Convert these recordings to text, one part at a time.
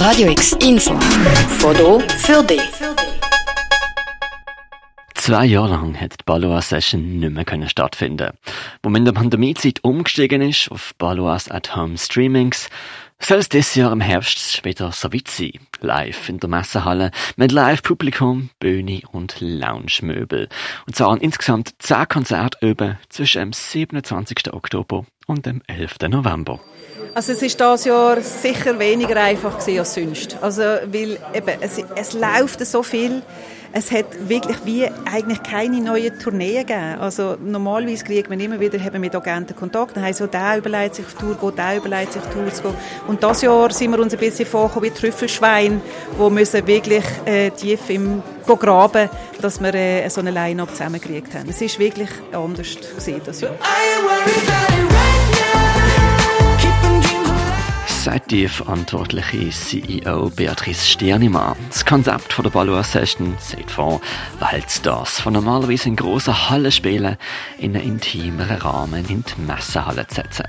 Radio X Info. Foto für dich. Zwei Jahre lang hat die Balois Session nicht mehr stattfinden. Wo man in der Pandemiezeit umgestiegen ist auf Balois at Home Streamings, soll es dieses Jahr im Herbst wieder so weit sein. Live in der Messehalle mit Live-Publikum, Bühne und Lounge-Möbel. Und zwar an insgesamt zehn Konzerte zwischen dem 27. Oktober und dem 11. November. Also es ist das Jahr sicher weniger einfach als sonst. Also weil eben, es, es läuft so viel. Es hat wirklich wie eigentlich keine neuen Tourneen gegeben. Also normalerweise kriegt man immer wieder haben mit Agenten Kontakt. Dann heisst so, der überlegt sich auf Tour gehen, der überlegt sich auf Tour zu gehen. Und das Jahr sind wir uns ein bisschen vorgekommen wie Trüffelschwein, wo müssen wirklich äh, tief im graben, dass wir äh, so eine Line-Up zusammengekriegt haben. Es ist wirklich anders gesehen das Jahr. Die verantwortliche CEO Beatrice Stiernimann. Das Konzept von der Balloa Session sieht vor, Weltstars von normalerweise in grossen Hallen spielen, in einen intimeren Rahmen in die Messehalle zu setzen.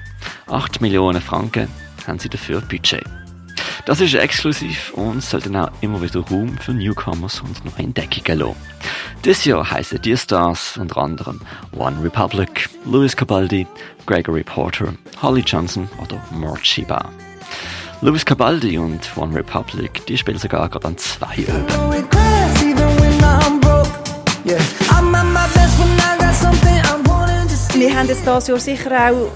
8 Millionen Franken haben sie dafür Budget. Das ist exklusiv und sollte auch immer wieder Raum für Newcomers und neue Entdeckungen lassen. Dieses Jahr heißen die Stars unter anderem One Republic, Louis Cabaldi, Gregory Porter, Holly Johnson oder Morchiba. Louis Cabaldi und One Republic, die spielen sogar gerade an zwei Öben. Wir haben jetzt dieses Jahr sicher auch schauen,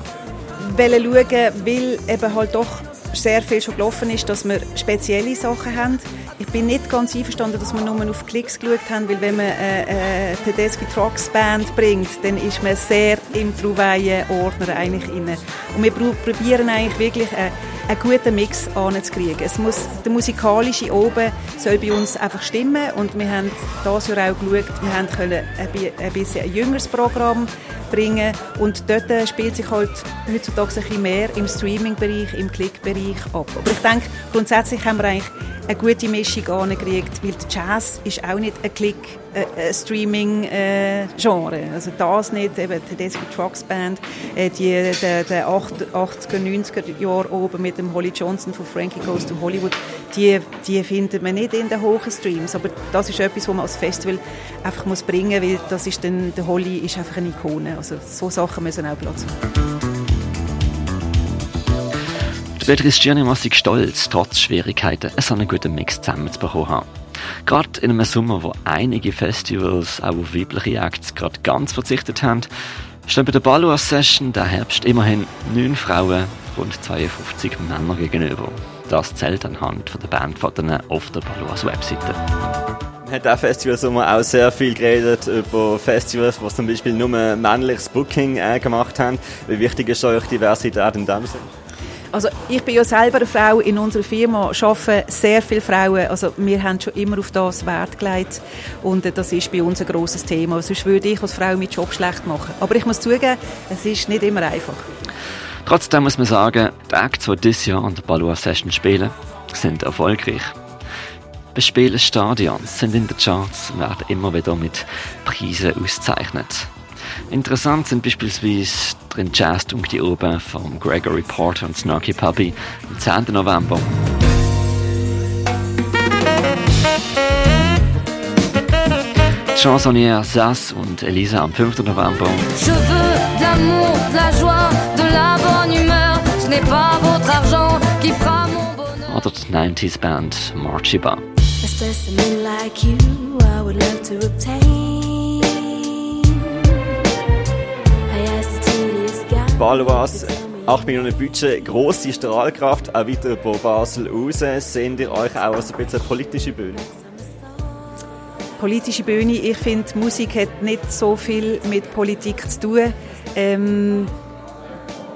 weil eben halt doch sehr viel schon gelaufen ist, dass wir spezielle Sachen haben. Ich bin nicht ganz einverstanden, dass wir nur auf Klicks geschaut haben, weil wenn man eine äh, äh, Tedeschi Trucks Band bringt, dann ist man sehr im Trouvaille-Ordner eigentlich inne. Und wir probieren eigentlich wirklich eine, einen guten Mix anzukriegen. Es muss, der musikalische oben soll bei uns einfach stimmen und wir haben das Jahr auch geschaut, wir haben können ein, bisschen ein jüngeres Programm bringen und dort spielt sich halt heutzutage ein bisschen mehr im Streaming-Bereich, im Klick-Bereich ab. Aber ich denke, grundsätzlich haben wir eigentlich eine gute Mischung angekriegt, weil der Jazz ist auch nicht ein Klick, äh, Streaming-Genre. Äh, also das nicht, eben die Tedeschi Trucks Band, äh, die, die 80er, 90er Jahre oben mit dem Holly Johnson von Frankie Goes to Hollywood, die, die findet man nicht in den hohen Streams, aber das ist etwas, was man als Festival einfach muss bringen muss, weil das ist dann, der Holly ist einfach eine Ikone. Also so Sachen müssen auch Platz haben. Beatrice Gianni sich stolz, trotz Schwierigkeiten, einen guten Mix zusammenzubekommen haben. Gerade in einem Sommer, wo einige Festivals auch auf weibliche Acts gerade ganz verzichtet haben, stehen bei der Balloa Session der Herbst immerhin neun Frauen, rund 52 Männer gegenüber. Das zählt anhand von der Bandfotos auf der Balloas Webseite. Man hat auch Festival Sommer auch sehr viel geredet über Festivals, die zum Beispiel nur männliches Booking äh, gemacht haben. Wie wichtig ist euch Diversität in dem Sinne? Also ich bin ja selber eine Frau, in unserer Firma arbeiten sehr viele Frauen, also wir haben schon immer auf das Wert gelegt und das ist bei uns ein grosses Thema, sonst würde ich als Frau meinen Job schlecht machen. Aber ich muss zugeben, es ist nicht immer einfach. Trotzdem muss man sagen, die Acts, die dieses Jahr an der Balloa Session spielen, sind erfolgreich. Bespielen Stadions, sind in den Charts und werden immer wieder mit Preisen ausgezeichnet. Interessant sind beispielsweise drin Jazz die oben von Gregory Porter und Snarky Puppy am 10. November. Chansonnière Sass und Elisa am 5. November. Je veux de l'amour, de la joie, de la bonne humeur. Ce n'est pas votre argent qui fera mon bonheur. Oder die 90s Band Marchiba. A specimen like you, I would love to obtain. Balwas, 8 Millionen Budget, grosse Strahlkraft, auch weiter über Basel raus. Seht ihr euch auch als ein bisschen politische Bühne? Politische Bühne, ich finde, Musik hat nicht so viel mit Politik zu tun. Ähm,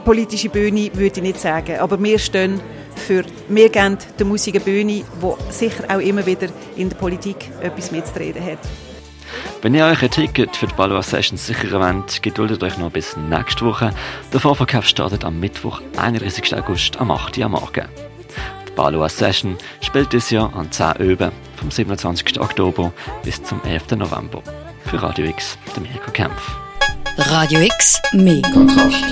politische Bühne würde ich nicht sagen, aber wir stehen für, wir geben der Musik eine Bühne, die sicher auch immer wieder in der Politik etwas mitzureden hat. Wenn ihr euch ein Ticket für die Balloa Sessions sichern wollt, geduldet euch noch bis nächste Woche. Der Vorverkauf startet am Mittwoch, 31. August, am 8. Uhr am Morgen. Die Balloa Session spielt dieses Jahr an 10 Öben, vom 27. Oktober bis zum 11. November. Für Radio X, der Mirko Kempf. Radio X, mehr Kontrast.